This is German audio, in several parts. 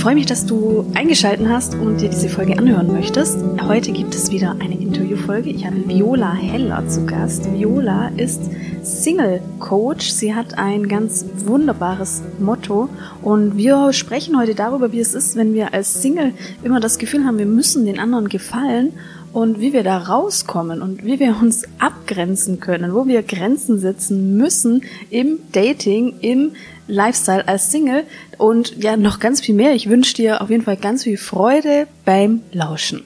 Ich freue mich, dass du eingeschalten hast und dir diese Folge anhören möchtest. Heute gibt es wieder eine Interviewfolge. Ich habe Viola Heller zu Gast. Viola ist Single Coach. Sie hat ein ganz wunderbares Motto und wir sprechen heute darüber, wie es ist, wenn wir als Single immer das Gefühl haben, wir müssen den anderen gefallen und wie wir da rauskommen und wie wir uns abgrenzen können, wo wir Grenzen setzen müssen im Dating, im Lifestyle als Single und ja, noch ganz viel mehr. Ich wünsche dir auf jeden Fall ganz viel Freude beim Lauschen.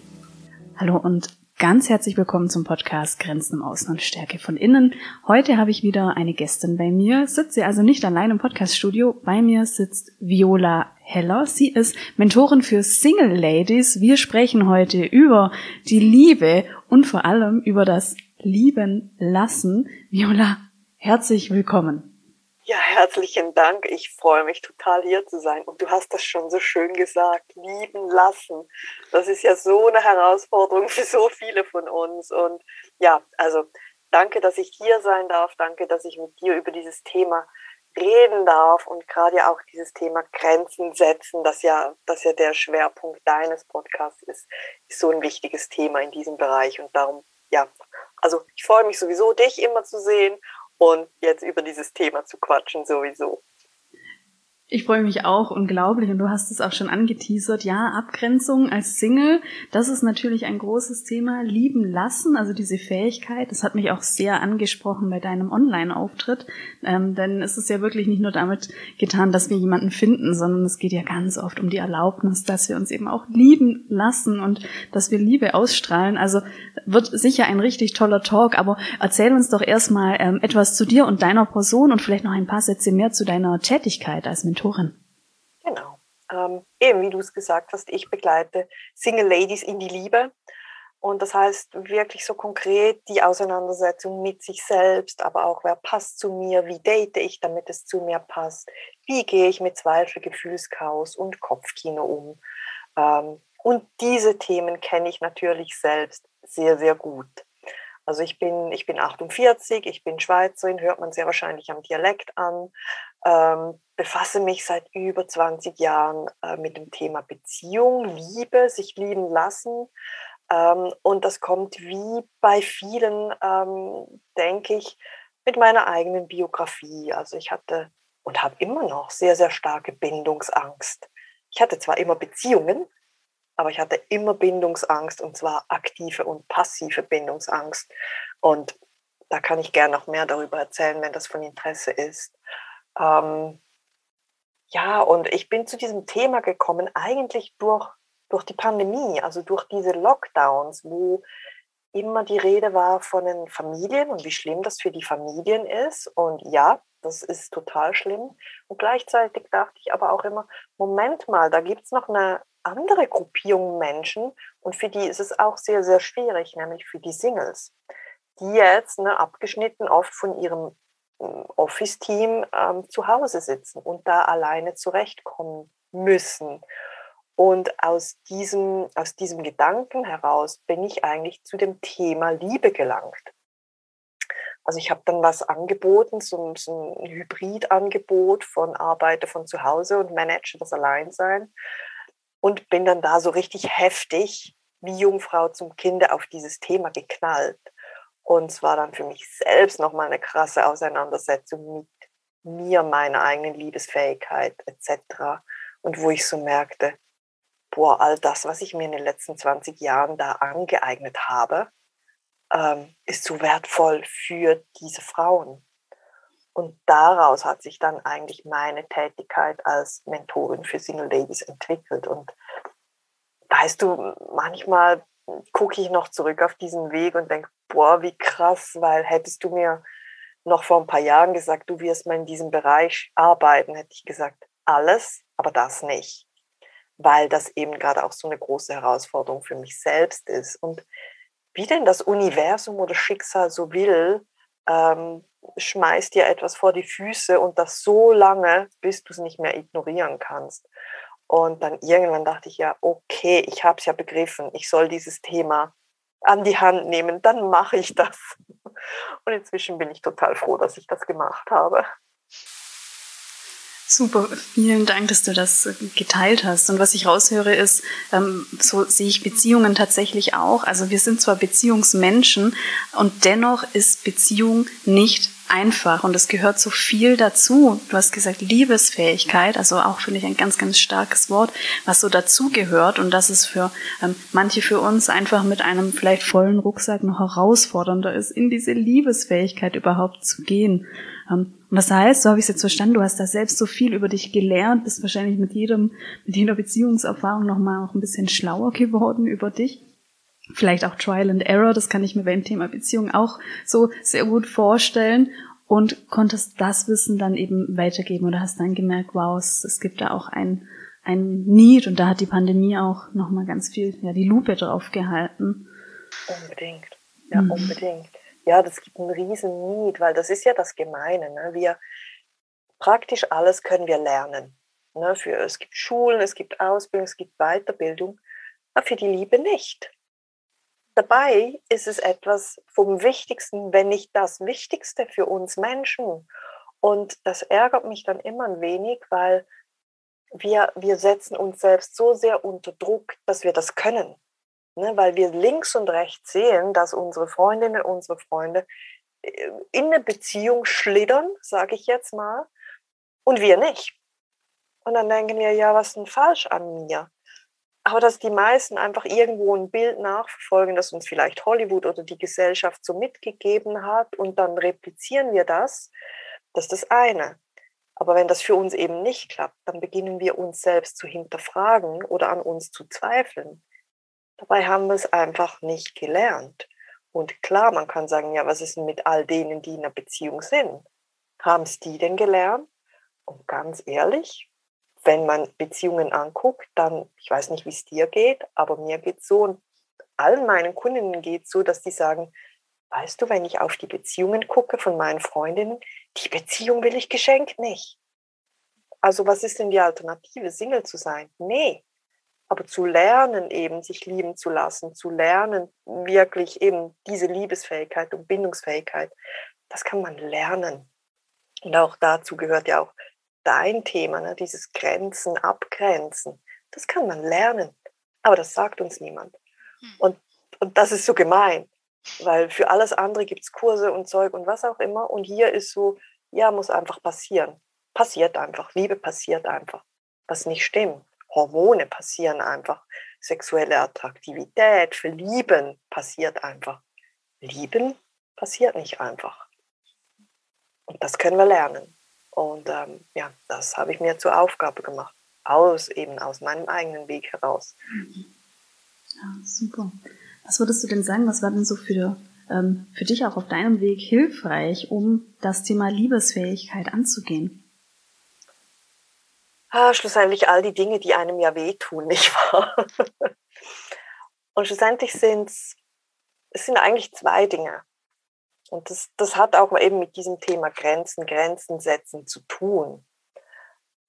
Hallo und ganz herzlich willkommen zum Podcast Grenzen im Außen und Stärke von innen. Heute habe ich wieder eine Gästin bei mir, sitze also nicht allein im Podcaststudio. Bei mir sitzt Viola Heller. Sie ist Mentorin für Single Ladies. Wir sprechen heute über die Liebe und vor allem über das Lieben lassen. Viola, herzlich willkommen. Ja, herzlichen Dank. Ich freue mich total hier zu sein. Und du hast das schon so schön gesagt, lieben lassen. Das ist ja so eine Herausforderung für so viele von uns. Und ja, also danke, dass ich hier sein darf. Danke, dass ich mit dir über dieses Thema reden darf und gerade ja auch dieses Thema Grenzen setzen, das ja, das ja der Schwerpunkt deines Podcasts ist, ist so ein wichtiges Thema in diesem Bereich. Und darum, ja, also ich freue mich sowieso, dich immer zu sehen und jetzt über dieses Thema zu quatschen sowieso. Ich freue mich auch unglaublich und du hast es auch schon angeteasert. Ja, Abgrenzung als Single, das ist natürlich ein großes Thema. Lieben lassen, also diese Fähigkeit, das hat mich auch sehr angesprochen bei deinem Online-Auftritt. Ähm, denn es ist ja wirklich nicht nur damit getan, dass wir jemanden finden, sondern es geht ja ganz oft um die Erlaubnis, dass wir uns eben auch lieben lassen und dass wir Liebe ausstrahlen. Also wird sicher ein richtig toller Talk, aber erzähl uns doch erstmal ähm, etwas zu dir und deiner Person und vielleicht noch ein paar Sätze mehr zu deiner Tätigkeit als Mentorin. Genau. Ähm, eben, wie du es gesagt hast, ich begleite Single Ladies in die Liebe. Und das heißt wirklich so konkret die Auseinandersetzung mit sich selbst, aber auch, wer passt zu mir, wie date ich, damit es zu mir passt, wie gehe ich mit Zweifel, Gefühlschaos und Kopfkino um. Ähm, und diese Themen kenne ich natürlich selbst sehr, sehr gut. Also ich bin, ich bin 48, ich bin Schweizerin, hört man sehr wahrscheinlich am Dialekt an, ähm, befasse mich seit über 20 Jahren äh, mit dem Thema Beziehung, Liebe, sich lieben lassen. Ähm, und das kommt wie bei vielen, ähm, denke ich, mit meiner eigenen Biografie. Also ich hatte und habe immer noch sehr, sehr starke Bindungsangst. Ich hatte zwar immer Beziehungen, aber ich hatte immer Bindungsangst und zwar aktive und passive Bindungsangst. Und da kann ich gerne noch mehr darüber erzählen, wenn das von Interesse ist. Ähm, ja, und ich bin zu diesem Thema gekommen eigentlich durch, durch die Pandemie, also durch diese Lockdowns, wo immer die Rede war von den Familien und wie schlimm das für die Familien ist. Und ja, das ist total schlimm. Und gleichzeitig dachte ich aber auch immer, Moment mal, da gibt es noch eine andere Gruppierung Menschen und für die ist es auch sehr, sehr schwierig, nämlich für die Singles, die jetzt ne, abgeschnitten oft von ihrem Office-Team ähm, zu Hause sitzen und da alleine zurechtkommen müssen. Und aus diesem, aus diesem Gedanken heraus bin ich eigentlich zu dem Thema Liebe gelangt. Also ich habe dann was angeboten, so, so ein Hybridangebot von Arbeite von zu Hause und manage das Alleinsein und bin dann da so richtig heftig wie Jungfrau zum Kinde auf dieses Thema geknallt. Und es war dann für mich selbst nochmal eine krasse Auseinandersetzung mit mir, meiner eigenen Liebesfähigkeit etc. Und wo ich so merkte, boah, all das, was ich mir in den letzten 20 Jahren da angeeignet habe, ähm, ist so wertvoll für diese Frauen. Und daraus hat sich dann eigentlich meine Tätigkeit als Mentorin für Single Ladies entwickelt. Und weißt du, manchmal gucke ich noch zurück auf diesen Weg und denke, boah, wie krass, weil hättest du mir noch vor ein paar Jahren gesagt, du wirst mal in diesem Bereich arbeiten, hätte ich gesagt, alles, aber das nicht. Weil das eben gerade auch so eine große Herausforderung für mich selbst ist. Und wie denn das Universum oder Schicksal so will, ähm, schmeißt dir etwas vor die Füße und das so lange, bis du es nicht mehr ignorieren kannst. Und dann irgendwann dachte ich ja, okay, ich habe es ja begriffen, ich soll dieses Thema an die Hand nehmen, dann mache ich das. Und inzwischen bin ich total froh, dass ich das gemacht habe. Super, vielen Dank, dass du das geteilt hast. Und was ich raushöre ist, ähm, so sehe ich Beziehungen tatsächlich auch. Also wir sind zwar Beziehungsmenschen und dennoch ist Beziehung nicht einfach und es gehört so viel dazu. Du hast gesagt Liebesfähigkeit, also auch finde ich ein ganz, ganz starkes Wort, was so dazu gehört und das ist für ähm, manche für uns einfach mit einem vielleicht vollen Rucksack noch herausfordernder ist, in diese Liebesfähigkeit überhaupt zu gehen. Ähm, und das heißt, so habe ich es jetzt verstanden, du hast da selbst so viel über dich gelernt, bist wahrscheinlich mit jedem, mit jeder Beziehungserfahrung nochmal auch ein bisschen schlauer geworden über dich. Vielleicht auch Trial and Error, das kann ich mir beim Thema Beziehung auch so sehr gut vorstellen. Und konntest das Wissen dann eben weitergeben oder hast dann gemerkt, wow, es, es gibt da auch ein, ein Need und da hat die Pandemie auch nochmal ganz viel, ja, die Lupe drauf gehalten. Unbedingt, ja, mhm. unbedingt ja, das gibt einen riesen Need, weil das ist ja das Gemeine. Ne? Wir praktisch alles können wir lernen. Ne? Für, es gibt Schulen, es gibt Ausbildung, es gibt Weiterbildung, aber für die Liebe nicht. Dabei ist es etwas vom Wichtigsten, wenn nicht das Wichtigste für uns Menschen. Und das ärgert mich dann immer ein wenig, weil wir, wir setzen uns selbst so sehr unter Druck, dass wir das können. Ne, weil wir links und rechts sehen, dass unsere Freundinnen, unsere Freunde äh, in eine Beziehung schlittern, sage ich jetzt mal, und wir nicht. Und dann denken wir, ja, was ist denn falsch an mir? Aber dass die meisten einfach irgendwo ein Bild nachverfolgen, das uns vielleicht Hollywood oder die Gesellschaft so mitgegeben hat und dann replizieren wir das, das ist das eine. Aber wenn das für uns eben nicht klappt, dann beginnen wir uns selbst zu hinterfragen oder an uns zu zweifeln. Dabei haben wir es einfach nicht gelernt. Und klar, man kann sagen, ja, was ist denn mit all denen, die in einer Beziehung sind? Haben es die denn gelernt? Und ganz ehrlich, wenn man Beziehungen anguckt, dann, ich weiß nicht, wie es dir geht, aber mir geht es so und allen meinen Kundinnen geht es so, dass die sagen, weißt du, wenn ich auf die Beziehungen gucke von meinen Freundinnen, die Beziehung will ich geschenkt nicht. Also was ist denn die Alternative, Single zu sein? Nee, aber zu lernen, eben sich lieben zu lassen, zu lernen, wirklich eben diese Liebesfähigkeit und Bindungsfähigkeit, das kann man lernen. Und auch dazu gehört ja auch dein Thema, ne? dieses Grenzen, Abgrenzen. Das kann man lernen, aber das sagt uns niemand. Hm. Und, und das ist so gemein, weil für alles andere gibt es Kurse und Zeug und was auch immer. Und hier ist so, ja, muss einfach passieren. Passiert einfach. Liebe passiert einfach. Was nicht stimmt. Hormone passieren einfach. Sexuelle Attraktivität, Verlieben passiert einfach. Lieben passiert nicht einfach. Und das können wir lernen. Und ähm, ja, das habe ich mir zur Aufgabe gemacht. Aus eben aus meinem eigenen Weg heraus. Ja, super. Was würdest du denn sagen, was war denn so für, ähm, für dich auch auf deinem Weg hilfreich, um das Thema Liebesfähigkeit anzugehen? ah, schlussendlich all die Dinge, die einem ja wehtun, nicht wahr? Und schlussendlich sind es, es sind eigentlich zwei Dinge. Und das, das hat auch eben mit diesem Thema Grenzen, Grenzen setzen zu tun.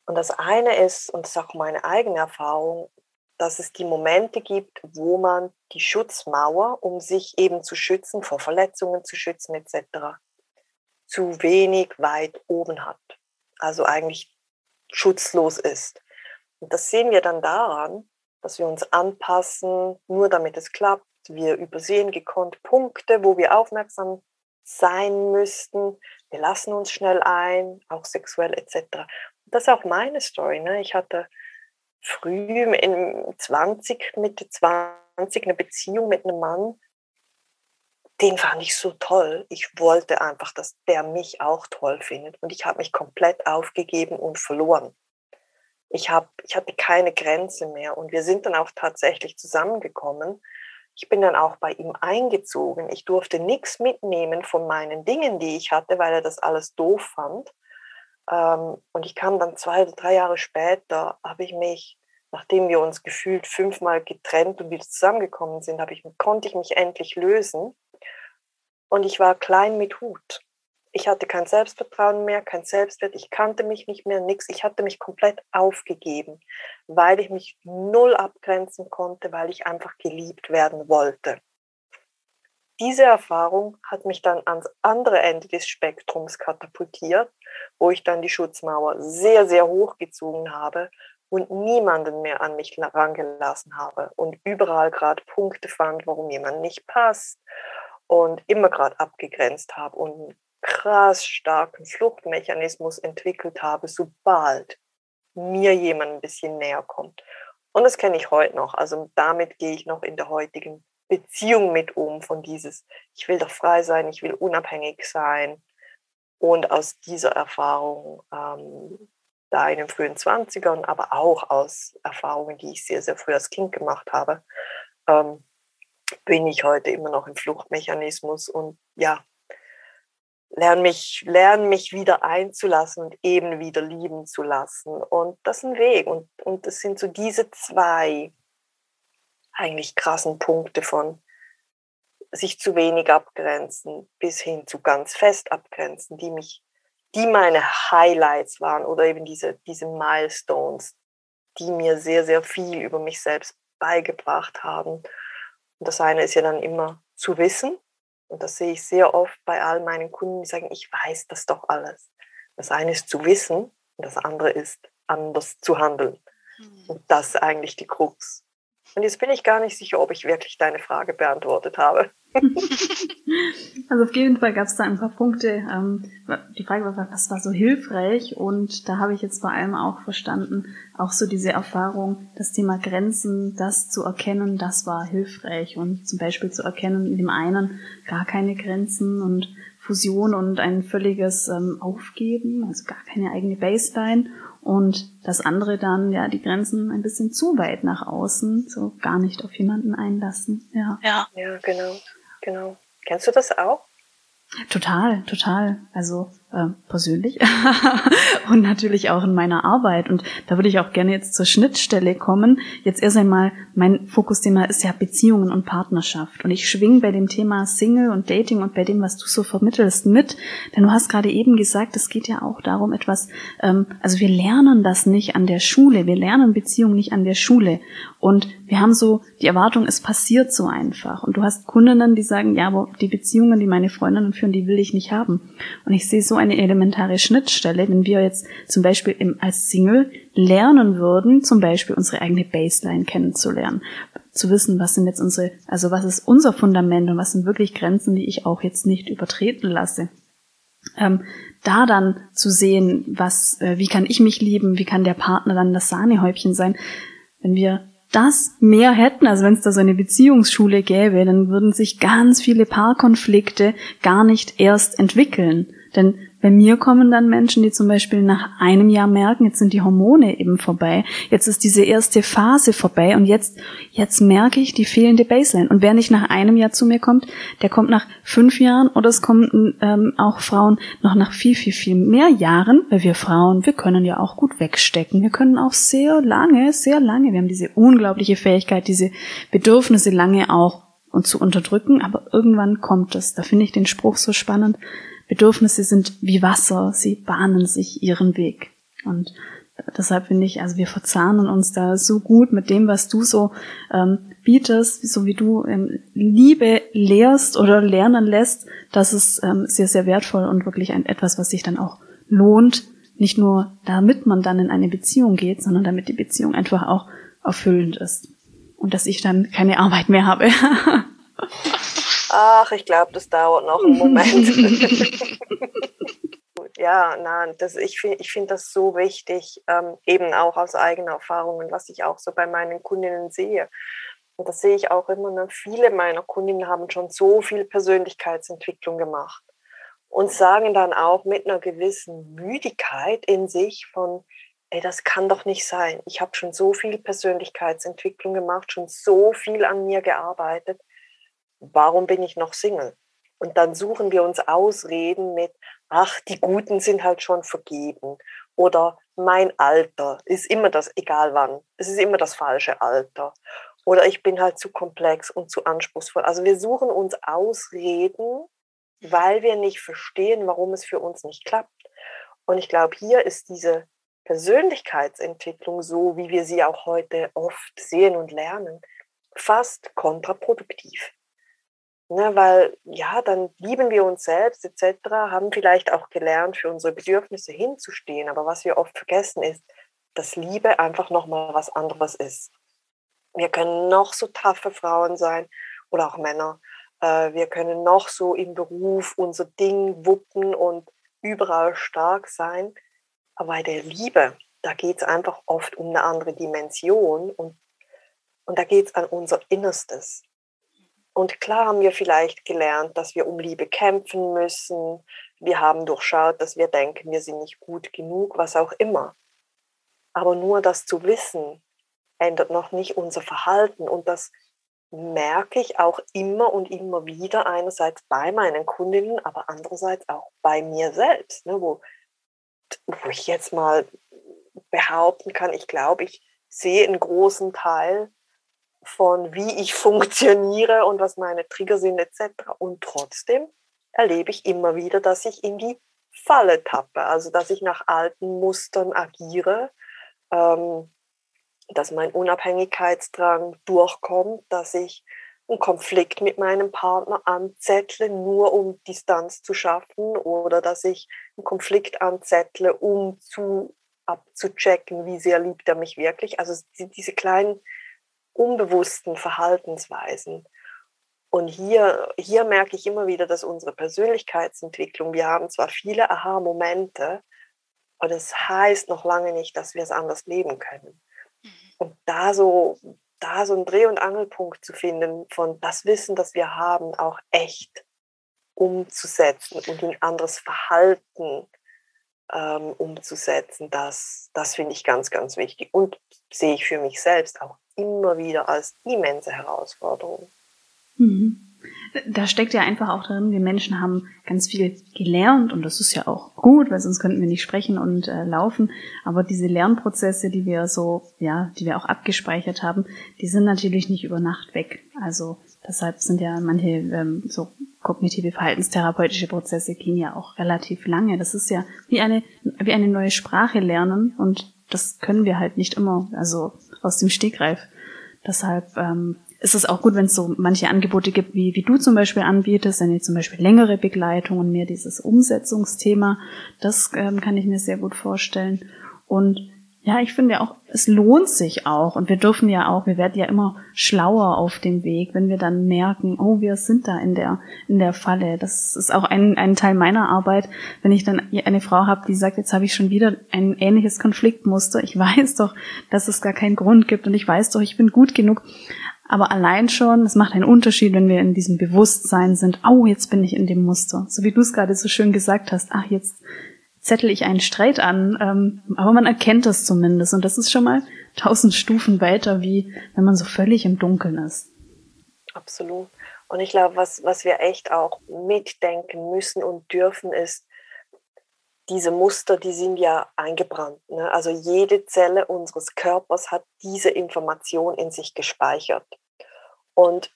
Und das eine ist, und das ist auch meine eigene Erfahrung, dass es die Momente gibt, wo man die Schutzmauer, um sich eben zu schützen, vor Verletzungen zu schützen etc., zu wenig weit oben hat. Also eigentlich schutzlos ist. Und das sehen wir dann daran, dass wir uns anpassen, nur damit es klappt. Wir übersehen gekonnt Punkte, wo wir aufmerksam sein müssten. Wir lassen uns schnell ein, auch sexuell etc. Das ist auch meine Story. Ne? Ich hatte früh in 20, Mitte 20 eine Beziehung mit einem Mann, den fand ich so toll. Ich wollte einfach, dass der mich auch toll findet. Und ich habe mich komplett aufgegeben und verloren. Ich, hab, ich hatte keine Grenze mehr. Und wir sind dann auch tatsächlich zusammengekommen. Ich bin dann auch bei ihm eingezogen. Ich durfte nichts mitnehmen von meinen Dingen, die ich hatte, weil er das alles doof fand. Ähm, und ich kam dann zwei oder drei Jahre später, habe ich mich nachdem wir uns gefühlt fünfmal getrennt und wieder zusammengekommen sind, ich, konnte ich mich endlich lösen. Und ich war klein mit Hut. Ich hatte kein Selbstvertrauen mehr, kein Selbstwert, ich kannte mich nicht mehr, nichts. Ich hatte mich komplett aufgegeben, weil ich mich null abgrenzen konnte, weil ich einfach geliebt werden wollte. diese Erfahrung hat mich dann ans andere Ende des Spektrums katapultiert, wo ich dann die Schutzmauer sehr, sehr hochgezogen habe und niemanden mehr an mich rangelassen habe und überall gerade Punkte fand, warum jemand nicht passt und immer gerade abgegrenzt habe und krass starken Fluchtmechanismus entwickelt habe, sobald mir jemand ein bisschen näher kommt. Und das kenne ich heute noch. Also damit gehe ich noch in der heutigen Beziehung mit um, von dieses, ich will doch frei sein, ich will unabhängig sein. Und aus dieser Erfahrung, ähm, da in den frühen 20ern, aber auch aus Erfahrungen, die ich sehr, sehr früh als Kind gemacht habe, ähm, bin ich heute immer noch im Fluchtmechanismus und ja, lerne mich, lerne mich wieder einzulassen und eben wieder lieben zu lassen. Und das ist ein Weg. Und, und das sind so diese zwei eigentlich krassen Punkte von sich zu wenig abgrenzen bis hin zu ganz fest abgrenzen, die mich, die meine Highlights waren oder eben diese, diese Milestones, die mir sehr, sehr viel über mich selbst beigebracht haben. Und das eine ist ja dann immer zu wissen. Und das sehe ich sehr oft bei all meinen Kunden, die sagen, ich weiß das doch alles. Das eine ist zu wissen und das andere ist anders zu handeln. Mhm. Und das ist eigentlich die Krux. Und jetzt bin ich gar nicht sicher, ob ich wirklich deine Frage beantwortet habe. also auf jeden Fall gab es da ein paar Punkte. Ähm, die Frage war, was war so hilfreich? Und da habe ich jetzt vor allem auch verstanden, auch so diese Erfahrung, das Thema Grenzen, das zu erkennen, das war hilfreich. Und zum Beispiel zu erkennen, in dem einen gar keine Grenzen und Fusion und ein völliges ähm, Aufgeben, also gar keine eigene Baseline und das andere dann, ja, die Grenzen ein bisschen zu weit nach außen, so gar nicht auf jemanden einlassen. Ja, ja, ja genau, genau. Kennst du das auch? Total, total. Also äh, persönlich und natürlich auch in meiner Arbeit. Und da würde ich auch gerne jetzt zur Schnittstelle kommen. Jetzt erst einmal, mein Fokusthema ist ja Beziehungen und Partnerschaft. Und ich schwing bei dem Thema Single und Dating und bei dem, was du so vermittelst, mit. Denn du hast gerade eben gesagt, es geht ja auch darum, etwas, ähm, also wir lernen das nicht an der Schule. Wir lernen Beziehungen nicht an der Schule. Und wir haben so die Erwartung, es passiert so einfach. Und du hast Kundinnen, die sagen, ja, aber die Beziehungen, die meine Freundinnen führen, die will ich nicht haben. Und ich sehe so eine elementare Schnittstelle, wenn wir jetzt zum Beispiel im, als Single lernen würden, zum Beispiel unsere eigene Baseline kennenzulernen, zu wissen, was sind jetzt unsere, also was ist unser Fundament und was sind wirklich Grenzen, die ich auch jetzt nicht übertreten lasse. Ähm, da dann zu sehen, was, äh, wie kann ich mich lieben, wie kann der Partner dann das Sahnehäubchen sein, wenn wir das mehr hätten, also wenn es da so eine Beziehungsschule gäbe, dann würden sich ganz viele Paarkonflikte gar nicht erst entwickeln. Denn bei mir kommen dann Menschen, die zum Beispiel nach einem Jahr merken, jetzt sind die Hormone eben vorbei, jetzt ist diese erste Phase vorbei und jetzt, jetzt merke ich die fehlende Baseline. Und wer nicht nach einem Jahr zu mir kommt, der kommt nach fünf Jahren oder es kommen ähm, auch Frauen noch nach viel, viel, viel mehr Jahren, weil wir Frauen, wir können ja auch gut wegstecken. Wir können auch sehr lange, sehr lange, wir haben diese unglaubliche Fähigkeit, diese Bedürfnisse lange auch und zu unterdrücken, aber irgendwann kommt es. Da finde ich den Spruch so spannend Bedürfnisse sind wie Wasser, sie bahnen sich ihren Weg. Und deshalb finde ich, also wir verzahnen uns da so gut mit dem, was du so ähm, bietest, so wie du ähm, Liebe lehrst oder lernen lässt, das ist ähm, sehr, sehr wertvoll und wirklich ein, etwas, was sich dann auch lohnt, nicht nur damit man dann in eine Beziehung geht, sondern damit die Beziehung einfach auch erfüllend ist. Und dass ich dann keine Arbeit mehr habe. Ach, ich glaube, das dauert noch einen Moment. ja, nein, das, ich finde ich find das so wichtig, ähm, eben auch aus eigenen Erfahrungen, was ich auch so bei meinen Kundinnen sehe. Und das sehe ich auch immer, ne? viele meiner Kundinnen haben schon so viel Persönlichkeitsentwicklung gemacht und sagen dann auch mit einer gewissen Müdigkeit in sich von, ey, das kann doch nicht sein. Ich habe schon so viel Persönlichkeitsentwicklung gemacht, schon so viel an mir gearbeitet warum bin ich noch Single? Und dann suchen wir uns Ausreden mit, ach, die Guten sind halt schon vergeben. Oder mein Alter ist immer das, egal wann, es ist immer das falsche Alter. Oder ich bin halt zu komplex und zu anspruchsvoll. Also wir suchen uns Ausreden, weil wir nicht verstehen, warum es für uns nicht klappt. Und ich glaube, hier ist diese Persönlichkeitsentwicklung so, wie wir sie auch heute oft sehen und lernen, fast kontraproduktiv. Ne, weil ja, dann lieben wir uns selbst etc., haben vielleicht auch gelernt, für unsere Bedürfnisse hinzustehen. Aber was wir oft vergessen ist, dass Liebe einfach nochmal was anderes ist. Wir können noch so taffe Frauen sein oder auch Männer. Äh, wir können noch so im Beruf unser Ding wuppen und überall stark sein. Aber bei der Liebe, da geht es einfach oft um eine andere Dimension und, und da geht es an unser Innerstes. Und klar haben wir vielleicht gelernt, dass wir um Liebe kämpfen müssen. Wir haben durchschaut, dass wir denken, wir sind nicht gut genug, was auch immer. Aber nur das zu wissen, ändert noch nicht unser Verhalten. Und das merke ich auch immer und immer wieder, einerseits bei meinen Kundinnen, aber andererseits auch bei mir selbst, ne, wo, wo ich jetzt mal behaupten kann, ich glaube, ich sehe einen großen Teil von wie ich funktioniere und was meine Trigger sind etc. Und trotzdem erlebe ich immer wieder, dass ich in die Falle tappe, also dass ich nach alten Mustern agiere, ähm, dass mein Unabhängigkeitsdrang durchkommt, dass ich einen Konflikt mit meinem Partner anzettle, nur um Distanz zu schaffen oder dass ich einen Konflikt anzettle, um zu abzuchecken, wie sehr liebt er mich wirklich. Also diese kleinen unbewussten Verhaltensweisen. Und hier, hier merke ich immer wieder, dass unsere Persönlichkeitsentwicklung, wir haben zwar viele Aha-Momente, aber das heißt noch lange nicht, dass wir es anders leben können. Mhm. Und da so, da so einen Dreh- und Angelpunkt zu finden, von das Wissen, das wir haben, auch echt umzusetzen und in anderes Verhalten ähm, umzusetzen, das, das finde ich ganz, ganz wichtig. Und sehe ich für mich selbst auch immer wieder als immense Herausforderung. Mhm. Da steckt ja einfach auch drin, wir Menschen haben ganz viel gelernt und das ist ja auch gut, weil sonst könnten wir nicht sprechen und äh, laufen. Aber diese Lernprozesse, die wir so, ja, die wir auch abgespeichert haben, die sind natürlich nicht über Nacht weg. Also deshalb sind ja manche ähm, so kognitive verhaltenstherapeutische Prozesse gehen ja auch relativ lange. Das ist ja wie eine wie eine neue Sprache lernen und das können wir halt nicht immer, also aus dem Stegreif. Deshalb ähm, ist es auch gut, wenn es so manche Angebote gibt, wie, wie du zum Beispiel anbietest, wenn ihr zum Beispiel längere Begleitung und mehr dieses Umsetzungsthema, das ähm, kann ich mir sehr gut vorstellen. Und ja, ich finde ja auch, es lohnt sich auch. Und wir dürfen ja auch, wir werden ja immer schlauer auf dem Weg, wenn wir dann merken, oh, wir sind da in der, in der Falle. Das ist auch ein, ein Teil meiner Arbeit, wenn ich dann eine Frau habe, die sagt, jetzt habe ich schon wieder ein ähnliches Konfliktmuster. Ich weiß doch, dass es gar keinen Grund gibt und ich weiß doch, ich bin gut genug. Aber allein schon, es macht einen Unterschied, wenn wir in diesem Bewusstsein sind, oh, jetzt bin ich in dem Muster. So wie du es gerade so schön gesagt hast, ach, jetzt zettel ich einen Streit an, ähm, aber man erkennt das zumindest und das ist schon mal tausend Stufen weiter, wie wenn man so völlig im Dunkeln ist. Absolut. Und ich glaube, was, was wir echt auch mitdenken müssen und dürfen, ist, diese Muster, die sind ja eingebrannt. Ne? Also jede Zelle unseres Körpers hat diese Information in sich gespeichert. Und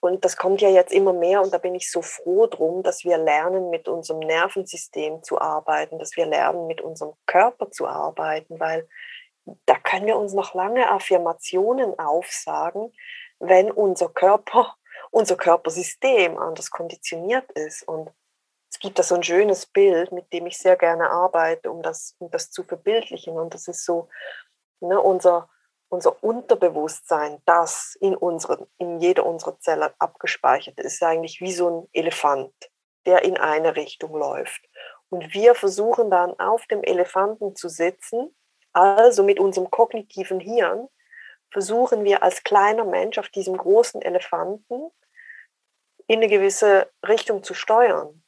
und das kommt ja jetzt immer mehr und da bin ich so froh drum, dass wir lernen, mit unserem Nervensystem zu arbeiten, dass wir lernen, mit unserem Körper zu arbeiten, weil da können wir uns noch lange Affirmationen aufsagen, wenn unser Körper, unser Körpersystem anders konditioniert ist. Und es gibt da so ein schönes Bild, mit dem ich sehr gerne arbeite, um das, um das zu verbildlichen. Und das ist so, ne, unser, unser Unterbewusstsein, das in, unseren, in jeder unserer Zellen abgespeichert ist, ist eigentlich wie so ein Elefant, der in eine Richtung läuft. Und wir versuchen dann auf dem Elefanten zu sitzen, also mit unserem kognitiven Hirn, versuchen wir als kleiner Mensch auf diesem großen Elefanten in eine gewisse Richtung zu steuern.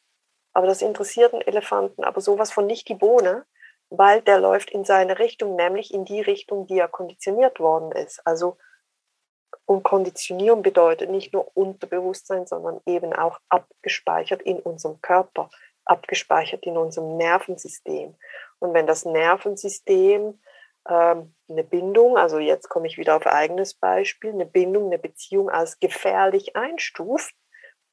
Aber das interessiert einen Elefanten aber sowas von nicht die Bohne, weil der läuft in seine Richtung, nämlich in die Richtung, die er konditioniert worden ist. Also und Konditionieren bedeutet nicht nur Unterbewusstsein, sondern eben auch abgespeichert in unserem Körper, abgespeichert in unserem Nervensystem. Und wenn das Nervensystem ähm, eine Bindung, also jetzt komme ich wieder auf eigenes Beispiel, eine Bindung, eine Beziehung als gefährlich einstuft,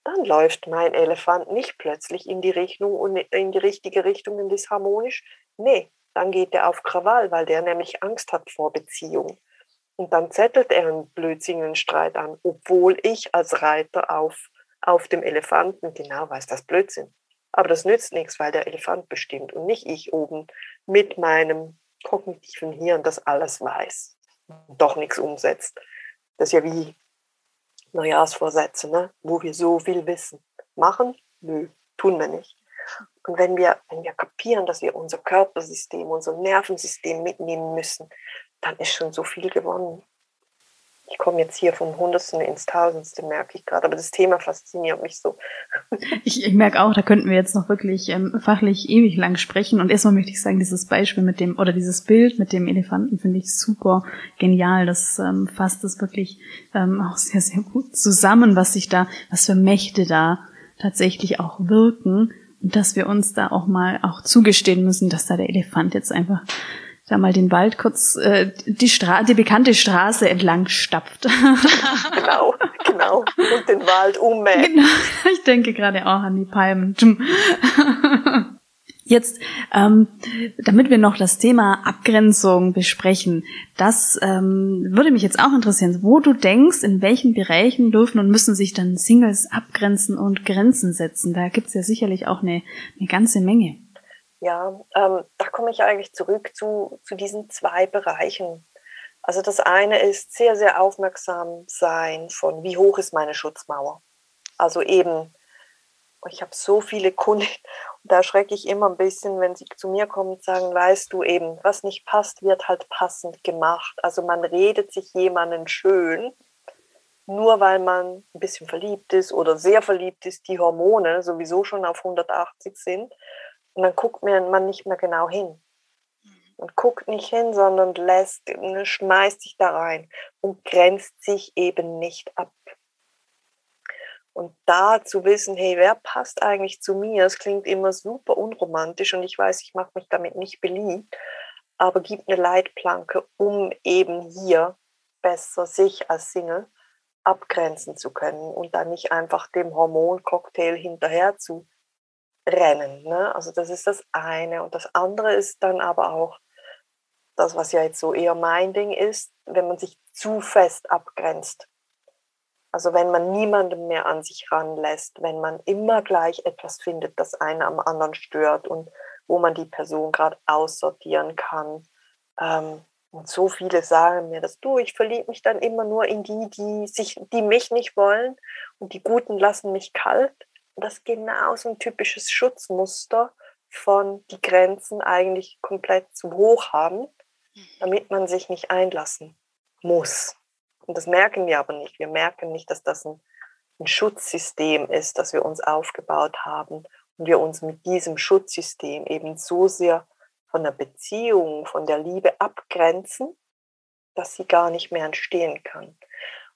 dann läuft mein Elefant nicht plötzlich in die Richtung und in die richtige Richtung und ist harmonisch. Nee, dann geht er auf Krawall, weil der nämlich Angst hat vor Beziehung. Und dann zettelt er einen blödsinnigen Streit an, obwohl ich als Reiter auf auf dem Elefanten, genau weiß das Blödsinn. Aber das nützt nichts, weil der Elefant bestimmt und nicht ich oben mit meinem kognitiven Hirn das alles weiß und doch nichts umsetzt. Das ist ja wie Neujahrsvorsätze, ne? wo wir so viel wissen. Machen? Nö, tun wir nicht. Und wenn wir, wenn wir kapieren, dass wir unser Körpersystem, unser Nervensystem mitnehmen müssen, dann ist schon so viel gewonnen. Ich komme jetzt hier vom Hundertsten ins Tausendste, merke ich gerade. Aber das Thema fasziniert mich so. Ich, ich merke auch, da könnten wir jetzt noch wirklich ähm, fachlich ewig lang sprechen. Und erstmal möchte ich sagen, dieses Beispiel mit dem, oder dieses Bild mit dem Elefanten finde ich super genial. Das ähm, fasst es wirklich ähm, auch sehr, sehr gut zusammen, was sich da, was für Mächte da tatsächlich auch wirken. Und dass wir uns da auch mal auch zugestehen müssen, dass da der Elefant jetzt einfach da mal den Wald kurz äh, die Stra die bekannte Straße entlang stapft. genau, genau. Und den Wald ummäht. Genau. Ich denke gerade auch an die Palmen. Jetzt, ähm, damit wir noch das Thema Abgrenzung besprechen, das ähm, würde mich jetzt auch interessieren, wo du denkst, in welchen Bereichen dürfen und müssen sich dann Singles abgrenzen und Grenzen setzen. Da gibt's ja sicherlich auch eine, eine ganze Menge. Ja, ähm, da komme ich eigentlich zurück zu, zu diesen zwei Bereichen. Also das eine ist sehr, sehr aufmerksam sein von, wie hoch ist meine Schutzmauer. Also eben, ich habe so viele Kunden, da schrecke ich immer ein bisschen, wenn sie zu mir kommen und sagen, weißt du eben, was nicht passt, wird halt passend gemacht. Also man redet sich jemanden schön, nur weil man ein bisschen verliebt ist oder sehr verliebt ist, die Hormone sowieso schon auf 180 sind und dann guckt man nicht mehr genau hin. Man guckt nicht hin, sondern lässt, ne, schmeißt sich da rein und grenzt sich eben nicht ab. Und da zu wissen, hey, wer passt eigentlich zu mir? Es klingt immer super unromantisch und ich weiß, ich mache mich damit nicht beliebt, aber gibt eine Leitplanke, um eben hier besser sich als Single abgrenzen zu können und dann nicht einfach dem Hormoncocktail hinterher zu rennen. Ne? Also das ist das eine. Und das andere ist dann aber auch das, was ja jetzt so eher mein Ding ist, wenn man sich zu fest abgrenzt. Also wenn man niemandem mehr an sich ranlässt, wenn man immer gleich etwas findet, das einen am anderen stört und wo man die Person gerade aussortieren kann. Ähm, und so viele sagen mir das, du, ich verliebe mich dann immer nur in die, die, sich, die mich nicht wollen und die Guten lassen mich kalt das ist genau so ein typisches Schutzmuster von die Grenzen eigentlich komplett zu hoch haben, mhm. damit man sich nicht einlassen muss. Und das merken wir aber nicht. Wir merken nicht, dass das ein, ein Schutzsystem ist, das wir uns aufgebaut haben und wir uns mit diesem Schutzsystem eben so sehr von der Beziehung, von der Liebe abgrenzen, dass sie gar nicht mehr entstehen kann.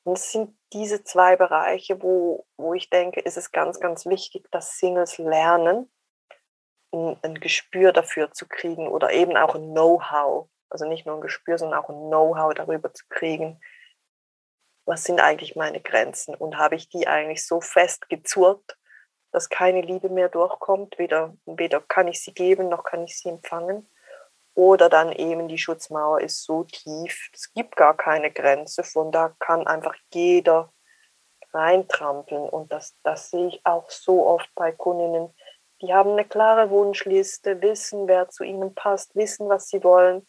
Und es sind diese zwei Bereiche, wo, wo ich denke, ist es ganz, ganz wichtig, dass Singles lernen, ein, ein Gespür dafür zu kriegen oder eben auch ein Know-how. Also nicht nur ein Gespür, sondern auch ein Know-how darüber zu kriegen, was sind eigentlich meine Grenzen und habe ich die eigentlich so fest gezurrt, dass keine Liebe mehr durchkommt. Weder, weder kann ich sie geben, noch kann ich sie empfangen. Oder dann eben die Schutzmauer ist so tief, es gibt gar keine Grenze, von da kann einfach jeder reintrampeln. Und das, das sehe ich auch so oft bei Kundinnen. Die haben eine klare Wunschliste, wissen, wer zu ihnen passt, wissen, was sie wollen.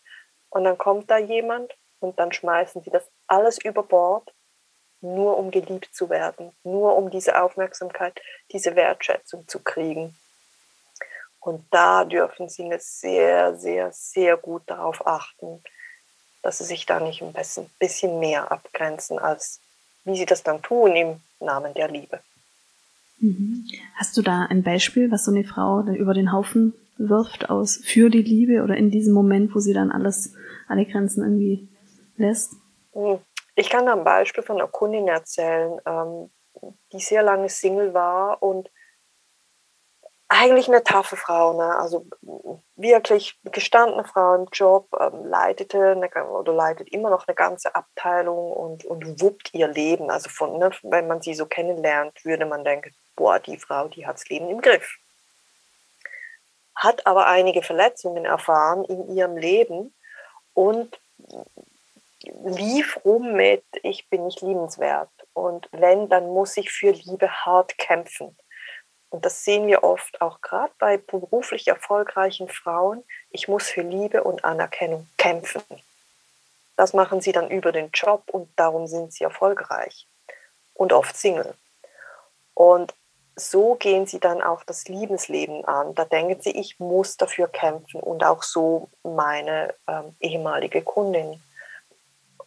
Und dann kommt da jemand und dann schmeißen sie das alles über Bord, nur um geliebt zu werden, nur um diese Aufmerksamkeit, diese Wertschätzung zu kriegen. Und da dürfen Sie sehr, sehr, sehr gut darauf achten, dass Sie sich da nicht ein bisschen mehr abgrenzen, als wie Sie das dann tun im Namen der Liebe. Mhm. Hast du da ein Beispiel, was so eine Frau über den Haufen wirft aus für die Liebe oder in diesem Moment, wo sie dann alles, alle Grenzen irgendwie lässt? Hm. Ich kann da ein Beispiel von einer Kundin erzählen, ähm, die sehr lange Single war und eigentlich eine taffe Frau, ne? also wirklich gestandene Frau im Job, ähm, leitete eine, oder leitet immer noch eine ganze Abteilung und, und wuppt ihr Leben. Also von, ne, wenn man sie so kennenlernt, würde man denken, boah, die Frau, die hat das Leben im Griff. Hat aber einige Verletzungen erfahren in ihrem Leben und lief rum mit, ich bin nicht liebenswert Und wenn, dann muss ich für Liebe hart kämpfen. Und das sehen wir oft auch gerade bei beruflich erfolgreichen Frauen. Ich muss für Liebe und Anerkennung kämpfen. Das machen sie dann über den Job und darum sind sie erfolgreich und oft Single. Und so gehen sie dann auch das Liebesleben an. Da denken sie, ich muss dafür kämpfen und auch so meine ähm, ehemalige Kundin.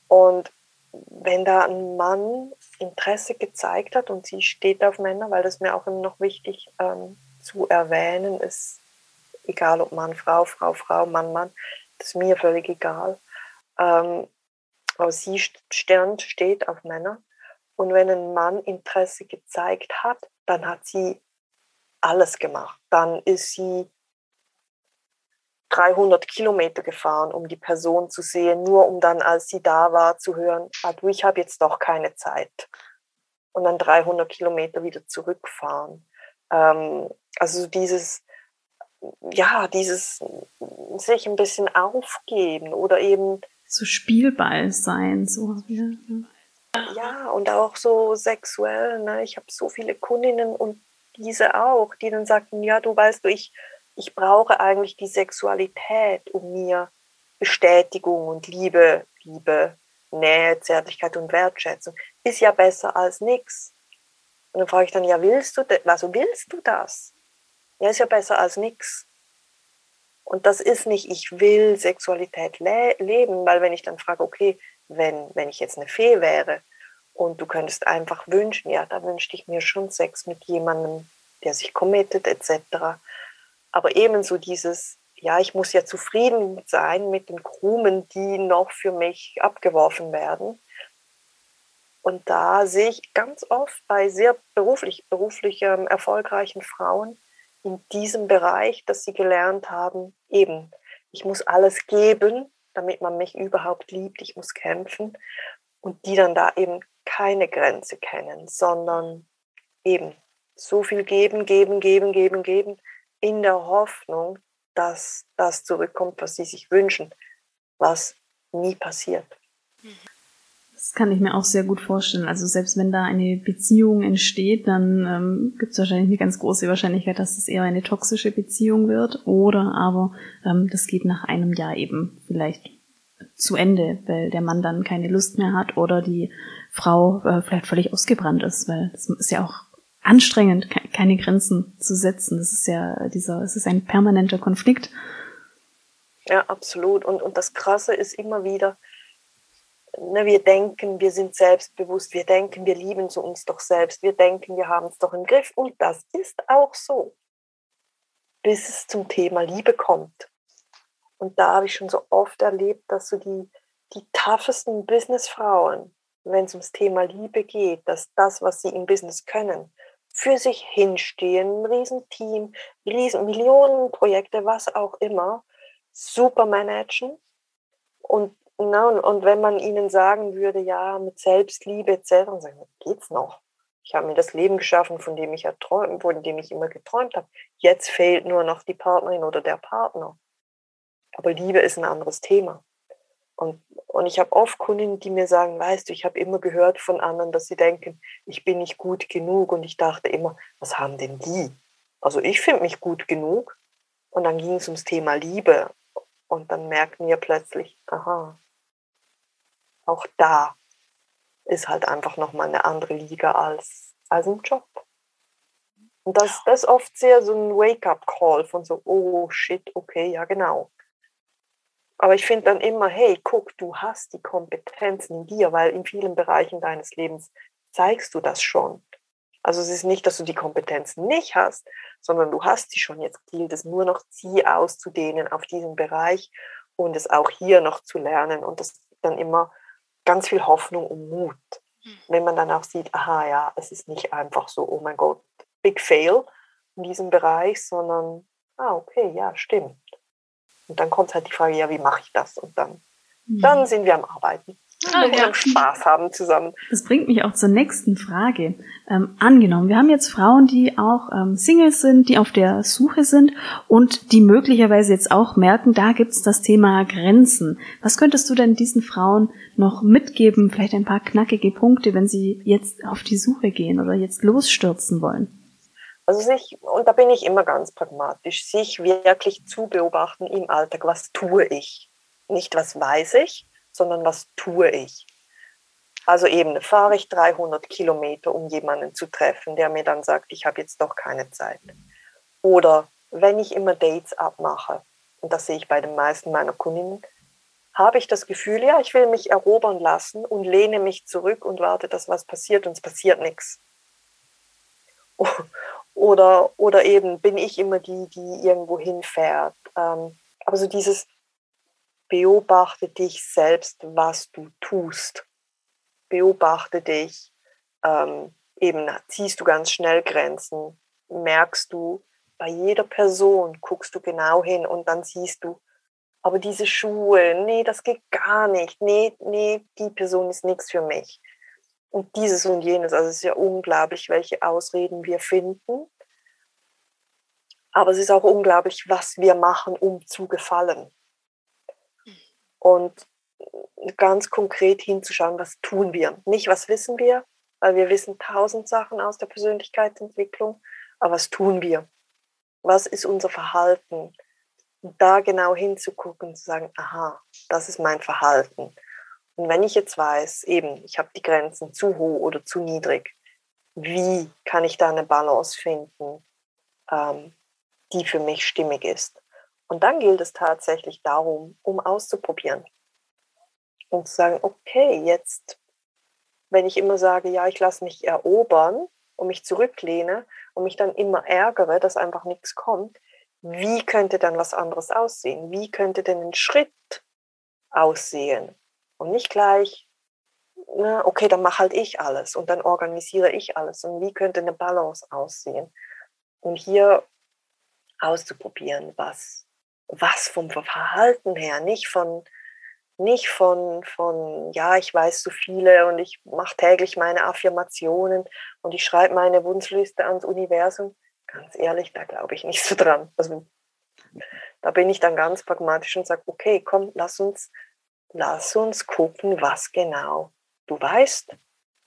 Und wenn da ein Mann Interesse gezeigt hat und sie steht auf Männer, weil das mir auch immer noch wichtig ähm, zu erwähnen ist, egal ob Mann, Frau, Frau, Frau, Mann, Mann, das ist mir völlig egal. Ähm, aber sie sternt steht auf Männer. Und wenn ein Mann Interesse gezeigt hat, dann hat sie alles gemacht. Dann ist sie 300 Kilometer gefahren, um die Person zu sehen, nur um dann, als sie da war, zu hören, ah, du, ich habe jetzt doch keine Zeit. Und dann 300 Kilometer wieder zurückfahren. Ähm, also dieses, ja, dieses sich ein bisschen aufgeben oder eben so Spielball sein, so ja. Ja, und auch so sexuell. Ne? Ich habe so viele Kundinnen und diese auch, die dann sagten, ja, du weißt du, ich ich brauche eigentlich die Sexualität, um mir Bestätigung und Liebe, Liebe, Nähe, Zärtlichkeit und Wertschätzung, ist ja besser als nichts. Und dann frage ich dann, ja, willst du, das? also willst du das? Ja, ist ja besser als nichts. Und das ist nicht, ich will Sexualität le leben, weil wenn ich dann frage, okay, wenn, wenn ich jetzt eine Fee wäre und du könntest einfach wünschen, ja, da wünschte ich mir schon Sex mit jemandem, der sich committet, etc aber ebenso dieses, ja, ich muss ja zufrieden sein mit den Krumen, die noch für mich abgeworfen werden. Und da sehe ich ganz oft bei sehr beruflich, beruflich ähm, erfolgreichen Frauen in diesem Bereich, dass sie gelernt haben, eben, ich muss alles geben, damit man mich überhaupt liebt, ich muss kämpfen. Und die dann da eben keine Grenze kennen, sondern eben so viel geben, geben, geben, geben, geben, in der Hoffnung, dass das zurückkommt, was sie sich wünschen, was nie passiert. Das kann ich mir auch sehr gut vorstellen. Also selbst wenn da eine Beziehung entsteht, dann ähm, gibt es wahrscheinlich eine ganz große Wahrscheinlichkeit, dass es eher eine toxische Beziehung wird. Oder aber ähm, das geht nach einem Jahr eben vielleicht zu Ende, weil der Mann dann keine Lust mehr hat oder die Frau äh, vielleicht völlig ausgebrannt ist, weil das ist ja auch anstrengend, keine Grenzen zu setzen. Das ist ja dieser, es ist ein permanenter Konflikt. Ja, absolut. Und, und das Krasse ist immer wieder, ne, wir denken, wir sind selbstbewusst, wir denken, wir lieben zu uns doch selbst, wir denken, wir haben es doch im Griff. Und das ist auch so, bis es zum Thema Liebe kommt. Und da habe ich schon so oft erlebt, dass so die, die toughesten Businessfrauen, wenn es ums Thema Liebe geht, dass das, was sie im Business können, für sich hinstehen, ein Riesenteam, riesen Millionenprojekte, was auch immer, super managen. Und, na, und, und wenn man ihnen sagen würde, ja, mit Selbstliebe etc., dann sagen, geht's noch. Ich habe mir das Leben geschaffen, von dem ich erträumt, von dem ich immer geträumt habe. Jetzt fehlt nur noch die Partnerin oder der Partner. Aber Liebe ist ein anderes Thema. Und, und ich habe oft Kunden, die mir sagen, weißt du, ich habe immer gehört von anderen, dass sie denken, ich bin nicht gut genug. Und ich dachte immer, was haben denn die? Also ich finde mich gut genug. Und dann ging es ums Thema Liebe. Und dann merkten wir plötzlich, aha, auch da ist halt einfach nochmal eine andere Liga als, als ein Job. Und das, das ist oft sehr so ein Wake-up-Call von so, oh shit, okay, ja genau. Aber ich finde dann immer, hey, guck, du hast die Kompetenzen in dir, weil in vielen Bereichen deines Lebens zeigst du das schon. Also es ist nicht, dass du die Kompetenzen nicht hast, sondern du hast sie schon. Jetzt gilt es nur noch, sie auszudehnen auf diesen Bereich und es auch hier noch zu lernen. Und das gibt dann immer ganz viel Hoffnung und Mut. Hm. Wenn man dann auch sieht, aha, ja, es ist nicht einfach so, oh mein Gott, big fail in diesem Bereich, sondern, ah, okay, ja, stimmt. Und dann kommt halt die Frage, ja, wie mache ich das? Und dann, mhm. dann sind wir am Arbeiten. Ah, wir ja. Spaß haben zusammen. Das bringt mich auch zur nächsten Frage. Ähm, angenommen, wir haben jetzt Frauen, die auch ähm, Singles sind, die auf der Suche sind und die möglicherweise jetzt auch merken, da gibt's das Thema Grenzen. Was könntest du denn diesen Frauen noch mitgeben? Vielleicht ein paar knackige Punkte, wenn sie jetzt auf die Suche gehen oder jetzt losstürzen wollen? Also sich, und da bin ich immer ganz pragmatisch, sich wirklich zu beobachten im Alltag, was tue ich? Nicht was weiß ich, sondern was tue ich? Also eben fahre ich 300 Kilometer, um jemanden zu treffen, der mir dann sagt, ich habe jetzt doch keine Zeit. Oder wenn ich immer Dates abmache, und das sehe ich bei den meisten meiner Kundinnen, habe ich das Gefühl, ja, ich will mich erobern lassen und lehne mich zurück und warte, dass was passiert und es passiert nichts. Oder, oder eben bin ich immer die, die irgendwo hinfährt. Ähm, aber so dieses, beobachte dich selbst, was du tust. Beobachte dich, ähm, eben ziehst du ganz schnell Grenzen, merkst du, bei jeder Person guckst du genau hin und dann siehst du, aber diese Schuhe, nee, das geht gar nicht, nee, nee, die Person ist nichts für mich. Und dieses und jenes, also es ist ja unglaublich, welche Ausreden wir finden. Aber es ist auch unglaublich, was wir machen, um zu gefallen und ganz konkret hinzuschauen, was tun wir. Nicht, was wissen wir, weil wir wissen tausend Sachen aus der Persönlichkeitsentwicklung, aber was tun wir? Was ist unser Verhalten? Da genau hinzugucken, zu sagen, aha, das ist mein Verhalten. Und wenn ich jetzt weiß, eben, ich habe die Grenzen zu hoch oder zu niedrig, wie kann ich da eine Balance finden, ähm, die für mich stimmig ist? Und dann gilt es tatsächlich darum, um auszuprobieren und zu sagen, okay, jetzt, wenn ich immer sage, ja, ich lasse mich erobern und mich zurücklehne und mich dann immer ärgere, dass einfach nichts kommt, wie könnte dann was anderes aussehen? Wie könnte denn ein Schritt aussehen? Und nicht gleich, na, okay, dann mache halt ich alles und dann organisiere ich alles. Und wie könnte eine Balance aussehen? Und hier auszuprobieren, was was vom Verhalten her, nicht von, nicht von, von, ja, ich weiß so viele und ich mache täglich meine Affirmationen und ich schreibe meine Wunschliste ans Universum. Ganz ehrlich, da glaube ich nicht so dran. Also da bin ich dann ganz pragmatisch und sage, okay, komm, lass uns, lass uns gucken, was genau du weißt,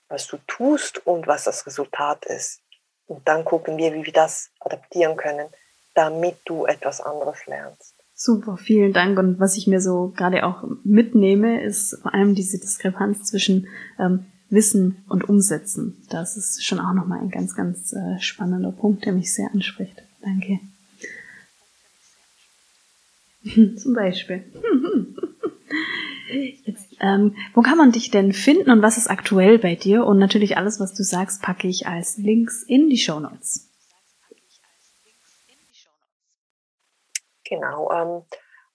was du tust und was das Resultat ist. Und dann gucken wir, wie wir das adaptieren können, damit du etwas anderes lernst. Super, vielen Dank. Und was ich mir so gerade auch mitnehme, ist vor allem diese Diskrepanz zwischen ähm, Wissen und Umsetzen. Das ist schon auch nochmal ein ganz, ganz äh, spannender Punkt, der mich sehr anspricht. Danke. Zum Beispiel. Jetzt, ähm, wo kann man dich denn finden und was ist aktuell bei dir? Und natürlich alles, was du sagst, packe ich als Links in die Show Notes. Genau. Ähm,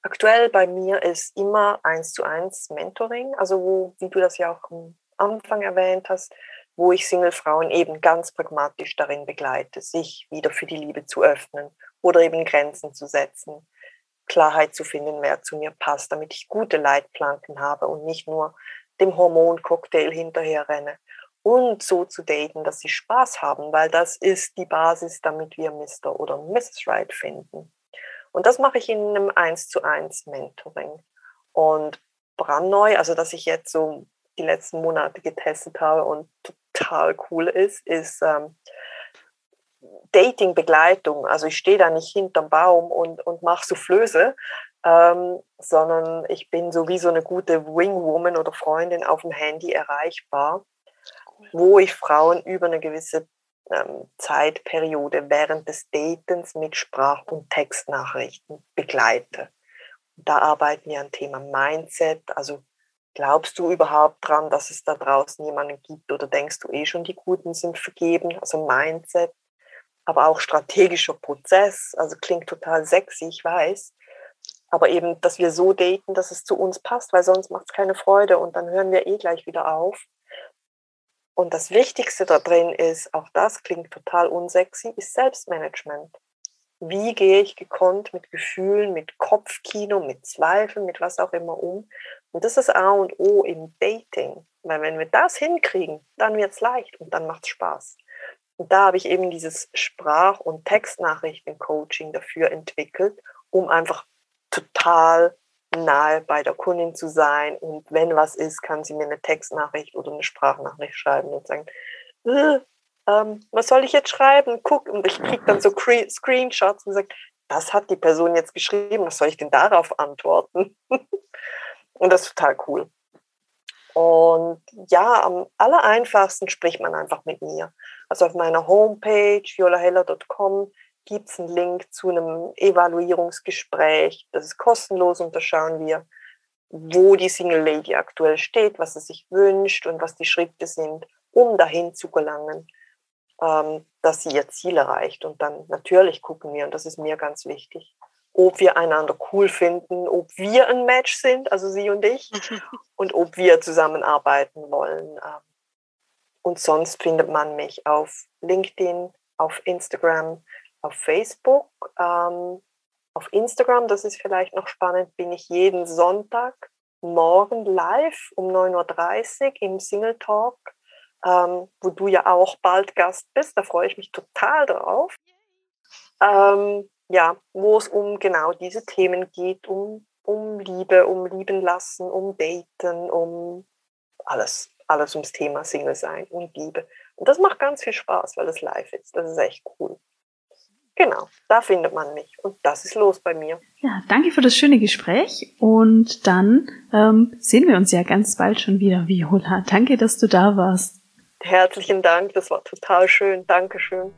aktuell bei mir ist immer eins zu eins Mentoring, also wo, wie du das ja auch am Anfang erwähnt hast, wo ich Single-Frauen eben ganz pragmatisch darin begleite, sich wieder für die Liebe zu öffnen oder eben Grenzen zu setzen, Klarheit zu finden, wer zu mir passt, damit ich gute Leitplanken habe und nicht nur dem Hormoncocktail hinterher renne. Und so zu daten, dass sie Spaß haben, weil das ist die Basis, damit wir Mr. oder Mrs. Right finden. Und das mache ich in einem 1 zu 1 Mentoring. Und brandneu, also dass ich jetzt so die letzten Monate getestet habe und total cool ist, ist ähm, Dating-Begleitung. Also ich stehe da nicht hinterm Baum und, und mache Soufflöse, ähm, sondern ich bin so wie so eine gute Wingwoman oder Freundin auf dem Handy erreichbar, wo ich Frauen über eine gewisse ähm, Zeitperiode während des Datens mit Sprach- und Textnachrichten begleite. da arbeiten wir an Thema Mindset. Also glaubst du überhaupt dran, dass es da draußen jemanden gibt oder denkst du eh schon, die Guten sind vergeben? Also Mindset, aber auch strategischer Prozess. Also klingt total sexy, ich weiß. Aber eben, dass wir so daten, dass es zu uns passt, weil sonst macht es keine Freude und dann hören wir eh gleich wieder auf. Und das Wichtigste da drin ist, auch das klingt total unsexy, ist Selbstmanagement. Wie gehe ich gekonnt mit Gefühlen, mit Kopfkino, mit Zweifeln, mit was auch immer um, Und das ist A und O im Dating. Weil wenn wir das hinkriegen, dann wird es leicht und dann macht es Spaß. Und da habe ich eben dieses Sprach- und Textnachrichten-Coaching dafür entwickelt, um einfach total nahe bei der Kundin zu sein. Und wenn was ist, kann sie mir eine Textnachricht oder eine Sprachnachricht schreiben und sagen, äh, ähm, was soll ich jetzt schreiben? Guck, und ich kriege dann so Screenshots und sage, das hat die Person jetzt geschrieben, was soll ich denn darauf antworten? und das ist total cool. Und ja, am aller einfachsten spricht man einfach mit mir. Also auf meiner Homepage violaheller.com gibt es einen Link zu einem Evaluierungsgespräch. Das ist kostenlos und da schauen wir, wo die Single Lady aktuell steht, was sie sich wünscht und was die Schritte sind, um dahin zu gelangen, ähm, dass sie ihr Ziel erreicht. Und dann natürlich gucken wir, und das ist mir ganz wichtig, ob wir einander cool finden, ob wir ein Match sind, also sie und ich, und ob wir zusammenarbeiten wollen. Ähm. Und sonst findet man mich auf LinkedIn, auf Instagram, auf Facebook. Ähm, auf Instagram, das ist vielleicht noch spannend, bin ich jeden Sonntag morgen live um 9.30 Uhr im Single Talk, ähm, wo du ja auch bald Gast bist. Da freue ich mich total drauf. Ähm, ja, wo es um genau diese Themen geht, um, um Liebe, um Lieben lassen, um Daten, um alles, alles ums Thema Single sein und Liebe. Und das macht ganz viel Spaß, weil es live ist. Das ist echt cool. Genau, da findet man mich. Und das ist los bei mir. Ja, danke für das schöne Gespräch. Und dann ähm, sehen wir uns ja ganz bald schon wieder, Viola. Danke, dass du da warst. Herzlichen Dank, das war total schön. Dankeschön.